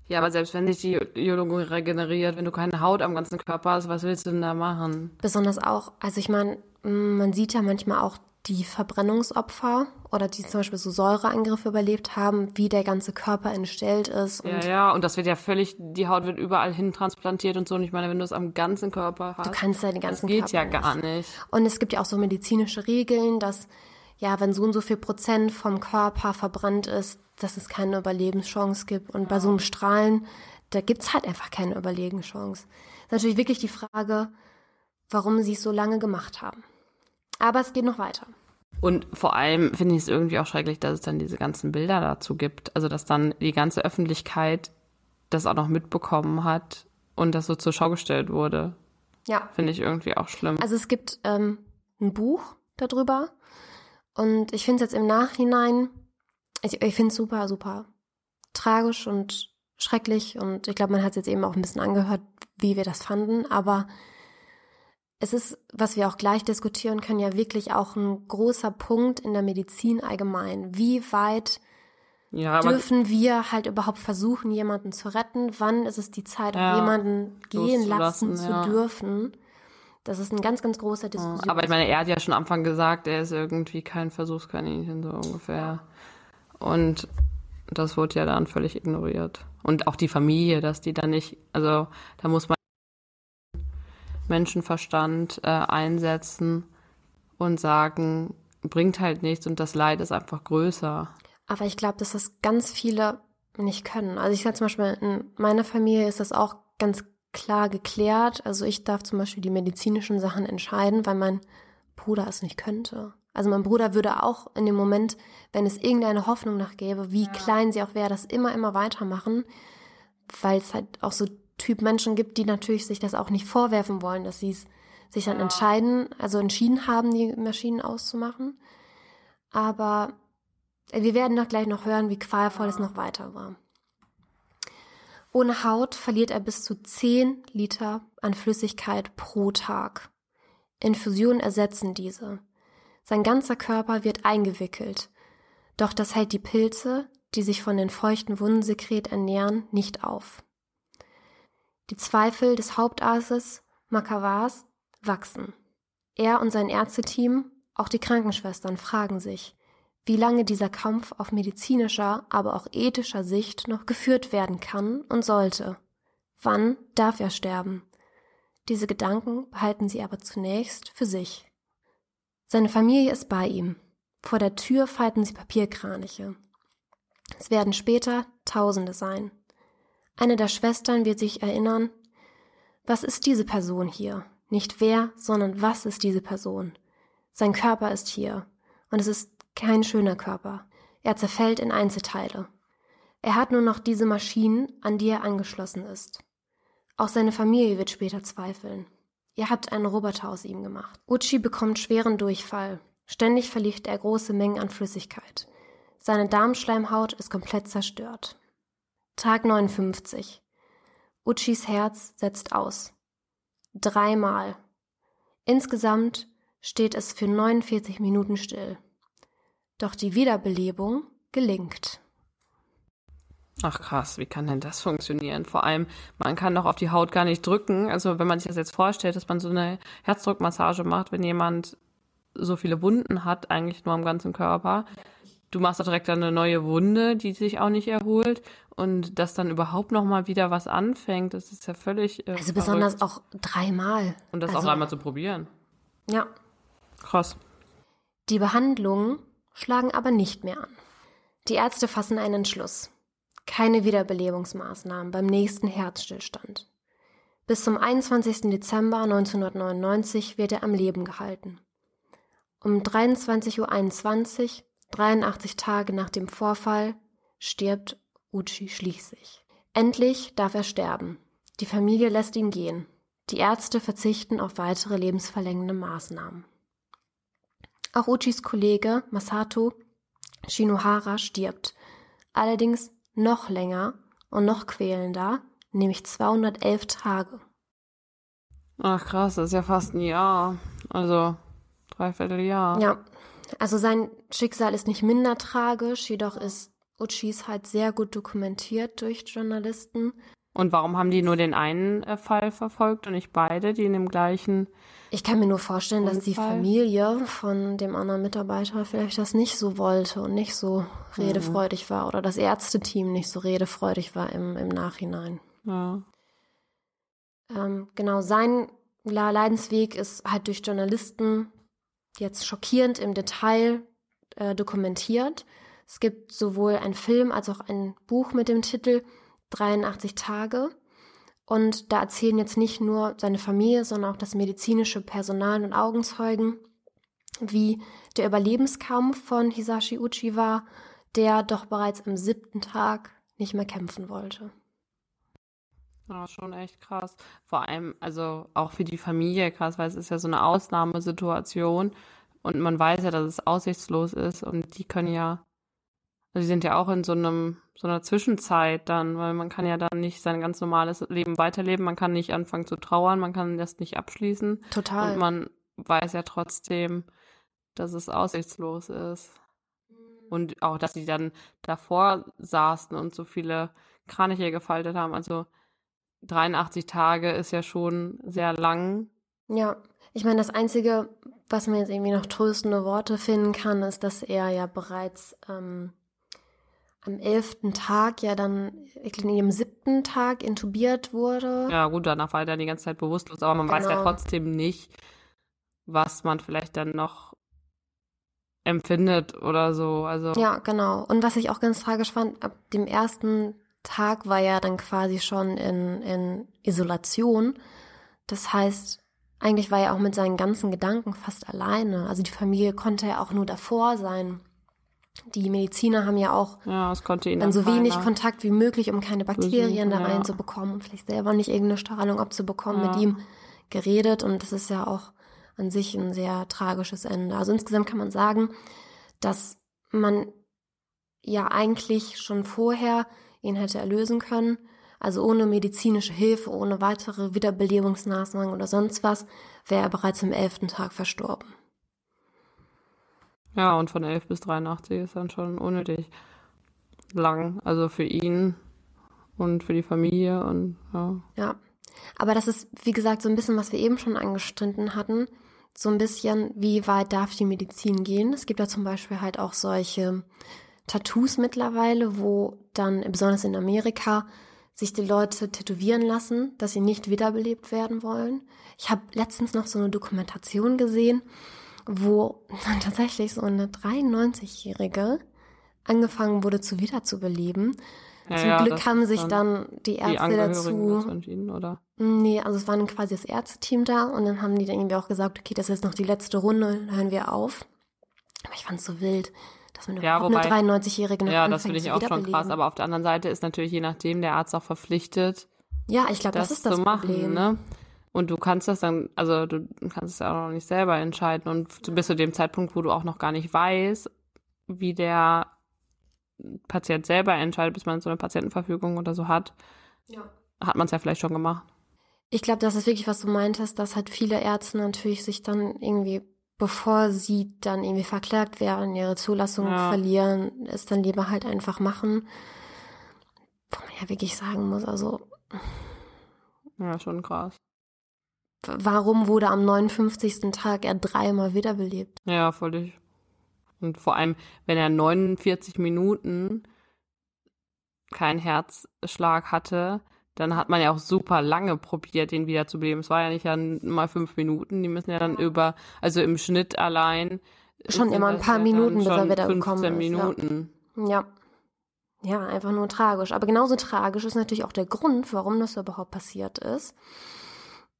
Ja, aber selbst wenn sich die Lunge regeneriert, wenn du keine Haut am ganzen Körper hast, was willst du denn da machen? Besonders auch, also ich meine, man sieht ja manchmal auch die Verbrennungsopfer oder die zum Beispiel so Säureangriffe überlebt haben, wie der ganze Körper entstellt ist. ja, ja, und das wird ja völlig, die Haut wird überall hin transplantiert und so. Und ich meine, wenn du es am ganzen Körper hast. Du kannst ja den ganzen das geht Körper ja gar nicht. Und es gibt ja auch so medizinische Regeln, dass ja, wenn so und so viel Prozent vom Körper verbrannt ist, dass es keine Überlebenschance gibt. Und bei so einem Strahlen, da gibt's halt einfach keine Überlebenschance. Das ist natürlich wirklich die Frage, warum sie es so lange gemacht haben. Aber es geht noch weiter. Und vor allem finde ich es irgendwie auch schrecklich, dass es dann diese ganzen Bilder dazu gibt. Also, dass dann die ganze Öffentlichkeit das auch noch mitbekommen hat und das so zur Schau gestellt wurde. Ja. Finde ich irgendwie auch schlimm. Also es gibt ähm, ein Buch darüber und ich finde es jetzt im Nachhinein, ich, ich finde es super, super tragisch und schrecklich und ich glaube, man hat es jetzt eben auch ein bisschen angehört, wie wir das fanden, aber es ist, was wir auch gleich diskutieren können, ja wirklich auch ein großer Punkt in der Medizin allgemein. Wie weit ja, dürfen wir halt überhaupt versuchen, jemanden zu retten? Wann ist es die Zeit, Ja, jemanden gehen lassen zu ja. dürfen? Das ist ein ganz, ganz großer Diskussion. Aber ich meine, er hat ja schon am Anfang gesagt, er ist irgendwie kein Versuchskaninchen, so ungefähr. Und das wurde ja dann völlig ignoriert. Und auch die Familie, dass die dann nicht, also da muss man Menschenverstand äh, einsetzen und sagen, bringt halt nichts und das Leid ist einfach größer. Aber ich glaube, dass das ganz viele nicht können. Also ich sage zum Beispiel, in meiner Familie ist das auch ganz klar geklärt. Also ich darf zum Beispiel die medizinischen Sachen entscheiden, weil mein Bruder es nicht könnte. Also mein Bruder würde auch in dem Moment, wenn es irgendeine Hoffnung noch gäbe, wie klein sie auch wäre, das immer, immer weitermachen, weil es halt auch so Typ Menschen gibt, die natürlich sich das auch nicht vorwerfen wollen, dass sie es sich dann entscheiden, also entschieden haben, die Maschinen auszumachen. Aber wir werden doch gleich noch hören, wie qualvoll es noch weiter war. Ohne Haut verliert er bis zu 10 Liter an Flüssigkeit pro Tag. Infusionen ersetzen diese. Sein ganzer Körper wird eingewickelt. Doch das hält die Pilze, die sich von den feuchten Wundensekret ernähren, nicht auf. Die Zweifel des Hauptarztes Makavas wachsen. Er und sein Ärzteteam, auch die Krankenschwestern, fragen sich, wie lange dieser Kampf auf medizinischer, aber auch ethischer Sicht noch geführt werden kann und sollte. Wann darf er sterben? Diese Gedanken behalten sie aber zunächst für sich. Seine Familie ist bei ihm. Vor der Tür falten sie Papierkraniche. Es werden später Tausende sein. Eine der Schwestern wird sich erinnern, was ist diese Person hier? Nicht wer, sondern was ist diese Person? Sein Körper ist hier. Und es ist kein schöner Körper. Er zerfällt in Einzelteile. Er hat nur noch diese Maschinen, an die er angeschlossen ist. Auch seine Familie wird später zweifeln. Ihr habt einen Roboter aus ihm gemacht. Uchi bekommt schweren Durchfall. Ständig verliert er große Mengen an Flüssigkeit. Seine Darmschleimhaut ist komplett zerstört. Tag 59. Uchis Herz setzt aus. Dreimal. Insgesamt steht es für 49 Minuten still. Doch die Wiederbelebung gelingt. Ach krass, wie kann denn das funktionieren? Vor allem, man kann doch auf die Haut gar nicht drücken. Also wenn man sich das jetzt vorstellt, dass man so eine Herzdruckmassage macht, wenn jemand so viele Wunden hat, eigentlich nur am ganzen Körper. Du machst da direkt dann eine neue Wunde, die sich auch nicht erholt und dass dann überhaupt noch mal wieder was anfängt, das ist ja völlig äh, Also verrückt. besonders auch dreimal. und das also, auch einmal zu probieren. Ja. Krass. Die Behandlungen schlagen aber nicht mehr an. Die Ärzte fassen einen Entschluss. Keine Wiederbelebungsmaßnahmen beim nächsten Herzstillstand. Bis zum 21. Dezember 1999 wird er am Leben gehalten. Um 23.21 Uhr, 83 Tage nach dem Vorfall, stirbt Uchi schließlich. Endlich darf er sterben. Die Familie lässt ihn gehen. Die Ärzte verzichten auf weitere lebensverlängernde Maßnahmen. Auch Uchis Kollege Masato Shinohara stirbt. Allerdings noch länger und noch quälender, nämlich 211 Tage. Ach krass, das ist ja fast ein Jahr. Also dreiviertel Jahr. Ja, also sein Schicksal ist nicht minder tragisch, jedoch ist Uchis halt sehr gut dokumentiert durch Journalisten. Und warum haben die nur den einen äh, Fall verfolgt und nicht beide, die in dem gleichen Ich kann mir nur vorstellen, dass die Unfall? Familie von dem anderen Mitarbeiter vielleicht das nicht so wollte und nicht so redefreudig war oder das Ärzteteam nicht so redefreudig war im, im Nachhinein. ja. Ähm, genau, sein Leidensweg ist halt durch Journalisten jetzt schockierend im Detail äh, dokumentiert. Es gibt sowohl einen Film als auch ein Buch mit dem Titel 83 Tage. Und da erzählen jetzt nicht nur seine Familie, sondern auch das medizinische Personal und Augenzeugen, wie der Überlebenskampf von Hisashi Uchi war, der doch bereits am siebten Tag nicht mehr kämpfen wollte. Ja, schon echt krass. Vor allem, also auch für die Familie krass, weil es ist ja so eine Ausnahmesituation und man weiß ja, dass es aussichtslos ist und die können ja, also die sind ja auch in so einem, so einer Zwischenzeit dann, weil man kann ja dann nicht sein ganz normales Leben weiterleben, man kann nicht anfangen zu trauern, man kann das nicht abschließen. Total. Und man weiß ja trotzdem, dass es aussichtslos ist. Und auch, dass sie dann davor saßen und so viele Kraniche gefaltet haben. Also 83 Tage ist ja schon sehr lang. Ja, ich meine, das Einzige, was man jetzt irgendwie noch tröstende Worte finden kann, ist, dass er ja bereits ähm, am elften Tag ja dann, ich glaube, am siebten Tag intubiert wurde. Ja, gut, danach war er dann die ganze Zeit bewusstlos, aber man genau. weiß ja genau. trotzdem nicht, was man vielleicht dann noch empfindet oder so. Also ja, genau. Und was ich auch ganz tragisch fand, ab dem ersten Tag war er dann quasi schon in, in Isolation. Das heißt, eigentlich war er auch mit seinen ganzen Gedanken fast alleine. Also die Familie konnte ja auch nur davor sein. Die Mediziner haben ja auch ja, dann so wenig Kontakt wie möglich, um keine Bakterien da reinzubekommen ja. und vielleicht selber nicht irgendeine Strahlung abzubekommen, ja. mit ihm geredet. Und das ist ja auch an sich ein sehr tragisches Ende. Also insgesamt kann man sagen, dass man ja eigentlich schon vorher ihn hätte erlösen können. Also ohne medizinische Hilfe, ohne weitere Wiederbelebungsmaßnahmen oder sonst was, wäre er bereits am elften Tag verstorben. Ja, und von 11 bis 83 ist dann schon unnötig lang. Also für ihn und für die Familie und ja. Ja. Aber das ist, wie gesagt, so ein bisschen, was wir eben schon angestritten hatten. So ein bisschen, wie weit darf die Medizin gehen? Es gibt ja zum Beispiel halt auch solche Tattoos mittlerweile, wo dann, besonders in Amerika, sich die Leute tätowieren lassen, dass sie nicht wiederbelebt werden wollen. Ich habe letztens noch so eine Dokumentation gesehen, wo dann [LAUGHS] tatsächlich so eine 93-Jährige angefangen wurde zu wiederzubeleben. Ja, Zum ja, Glück haben sich dann die Ärzte die dazu. Entschieden, oder? Nee, also es war dann quasi das Ärzteteam da und dann haben die dann irgendwie auch gesagt, okay, das ist jetzt noch die letzte Runde, hören wir auf. Aber ich fand es so wild dass man ja, wobei, eine 93-Jährige noch Ja, das finde ich auch schon krass. Aber auf der anderen Seite ist natürlich je nachdem der Arzt auch verpflichtet. Ja, ich glaube, das, das, ist das zu machen, Problem. Ne? Und du kannst das dann, also du kannst es ja auch noch nicht selber entscheiden. Und bis zu dem Zeitpunkt, wo du auch noch gar nicht weißt, wie der Patient selber entscheidet, bis man so eine Patientenverfügung oder so hat, ja. hat man es ja vielleicht schon gemacht. Ich glaube, das ist wirklich, was du meintest, dass halt viele Ärzte natürlich sich dann irgendwie bevor sie dann irgendwie verklagt werden, ihre Zulassung ja. verlieren, es dann lieber halt einfach machen. Wo man ja wirklich sagen muss, also. Ja, schon krass. Warum wurde am 59. Tag er dreimal wiederbelebt? Ja, völlig. Und vor allem, wenn er 49 Minuten keinen Herzschlag hatte, dann hat man ja auch super lange probiert, den wiederzubeleben. Es war ja nicht ja mal fünf Minuten, die müssen ja dann über, also im Schnitt allein. Schon immer ein paar ja Minuten, bis er wieder gekommen ist. Minuten. Ja. ja. Ja, einfach nur tragisch. Aber genauso tragisch ist natürlich auch der Grund, warum das überhaupt passiert ist.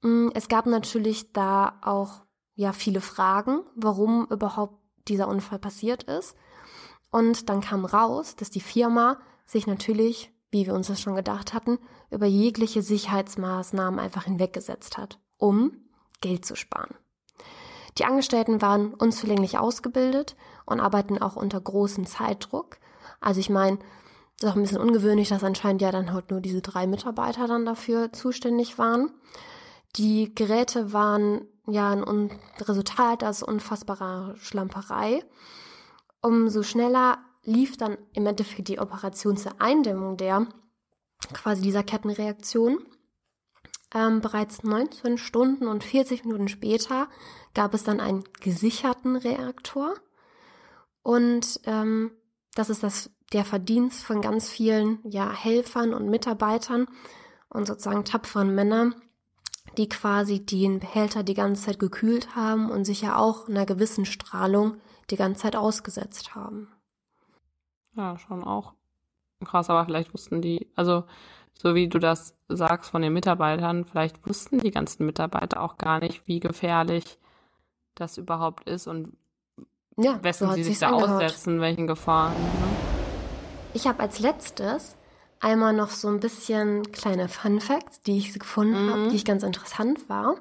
Mm, es gab natürlich da auch ja viele Fragen, warum überhaupt dieser Unfall passiert ist. Und dann kam raus, dass die Firma sich natürlich wie wir uns das schon gedacht hatten, über jegliche Sicherheitsmaßnahmen einfach hinweggesetzt hat, um Geld zu sparen. Die Angestellten waren unzulänglich ausgebildet und arbeiten auch unter großem Zeitdruck. Also ich meine, ist auch ein bisschen ungewöhnlich, dass anscheinend ja dann halt nur diese drei Mitarbeiter dann dafür zuständig waren. Die Geräte waren ja ein Resultat aus unfassbarer Schlamperei. Umso schneller lief dann im Endeffekt die Operation zur Eindämmung der quasi dieser Kettenreaktion. Ähm, bereits 19 Stunden und 40 Minuten später gab es dann einen gesicherten Reaktor. Und ähm, das ist das, der Verdienst von ganz vielen ja, Helfern und Mitarbeitern und sozusagen tapferen Männern, die quasi den Behälter die ganze Zeit gekühlt haben und sich ja auch einer gewissen Strahlung die ganze Zeit ausgesetzt haben. Ja, schon auch krass, aber vielleicht wussten die, also so wie du das sagst von den Mitarbeitern, vielleicht wussten die ganzen Mitarbeiter auch gar nicht, wie gefährlich das überhaupt ist und ja, wessen so sie sich da angehört. aussetzen, welchen Gefahren. Ne? Ich habe als letztes einmal noch so ein bisschen kleine Fun Facts, die ich gefunden mhm. habe, die ich ganz interessant war.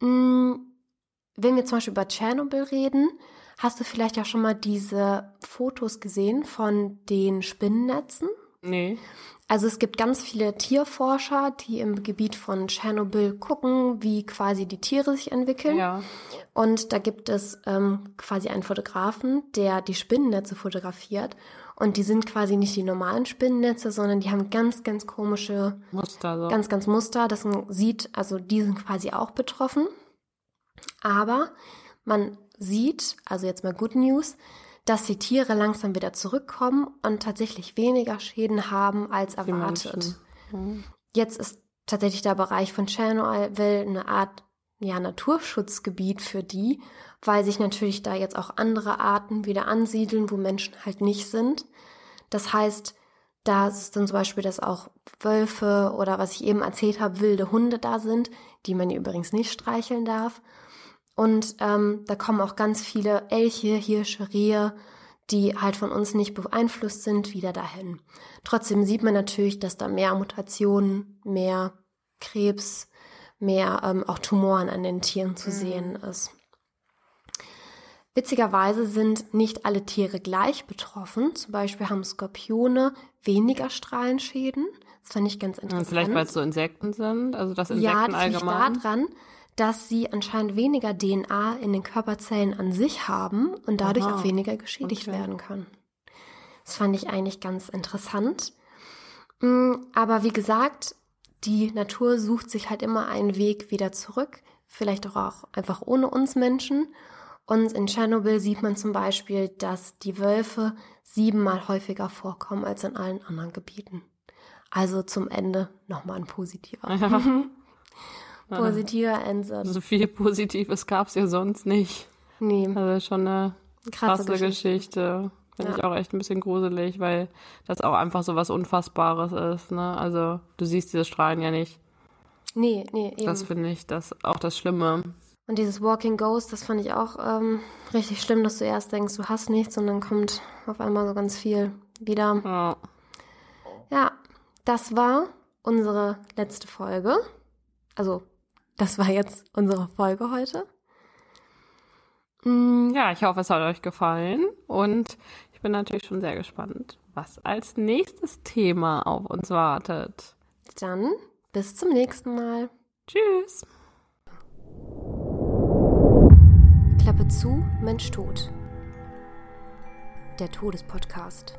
Hm, wenn wir zum Beispiel über Tschernobyl reden, hast du vielleicht auch schon mal diese Fotos gesehen von den Spinnennetzen? Nee. Also es gibt ganz viele Tierforscher, die im Gebiet von Tschernobyl gucken, wie quasi die Tiere sich entwickeln. Ja. Und da gibt es ähm, quasi einen Fotografen, der die Spinnennetze fotografiert. Und die sind quasi nicht die normalen Spinnennetze, sondern die haben ganz, ganz komische Muster. So. Ganz, ganz Muster. Das man sieht, also die sind quasi auch betroffen. Aber man sieht, also jetzt mal Good News, dass die Tiere langsam wieder zurückkommen und tatsächlich weniger Schäden haben als erwartet. Mhm. Jetzt ist tatsächlich der Bereich von Tschernobyl eine Art ja, Naturschutzgebiet für die, weil sich natürlich da jetzt auch andere Arten wieder ansiedeln, wo Menschen halt nicht sind. Das heißt, da ist dann zum Beispiel, dass auch Wölfe oder was ich eben erzählt habe, wilde Hunde da sind, die man übrigens nicht streicheln darf. Und ähm, da kommen auch ganz viele Elche, Hirsche, Rehe, die halt von uns nicht beeinflusst sind, wieder dahin. Trotzdem sieht man natürlich, dass da mehr Mutationen, mehr Krebs, mehr ähm, auch Tumoren an den Tieren zu mhm. sehen ist. Witzigerweise sind nicht alle Tiere gleich betroffen. Zum Beispiel haben Skorpione weniger Strahlenschäden. Das fand ich ganz interessant. Vielleicht, weil es so Insekten sind, also das Insekten ja, das allgemein. Ja, daran, dass sie anscheinend weniger DNA in den Körperzellen an sich haben und dadurch Aha. auch weniger geschädigt okay. werden kann. Das fand ich eigentlich ganz interessant. Mm, aber wie gesagt, die Natur sucht sich halt immer einen Weg wieder zurück, vielleicht auch einfach ohne uns Menschen. Und in Tschernobyl sieht man zum Beispiel, dass die Wölfe siebenmal häufiger vorkommen als in allen anderen Gebieten. Also zum Ende nochmal ein positiver. Ja. [LAUGHS] [LAUGHS] positiver Endsatz. So viel Positives gab es ja sonst nicht. Nee. Also schon eine krasse, krasse Geschichte. Geschichte. Finde ja. ich auch echt ein bisschen gruselig, weil das auch einfach so was Unfassbares ist. Ne? Also du siehst diese Strahlen ja nicht. Nee, nee, eben. Das finde ich das auch das Schlimme. Und dieses Walking Ghost, das fand ich auch ähm, richtig schlimm, dass du erst denkst, du hast nichts und dann kommt auf einmal so ganz viel wieder. Ja. Ja, das war unsere letzte Folge. Also das war jetzt unsere Folge heute. Mm, ja, ich hoffe, es hat euch gefallen und ich bin natürlich schon sehr gespannt, was als nächstes Thema auf uns wartet. Dann bis zum nächsten Mal. Tschüss. Klappe zu, Mensch tot. Der Todespodcast.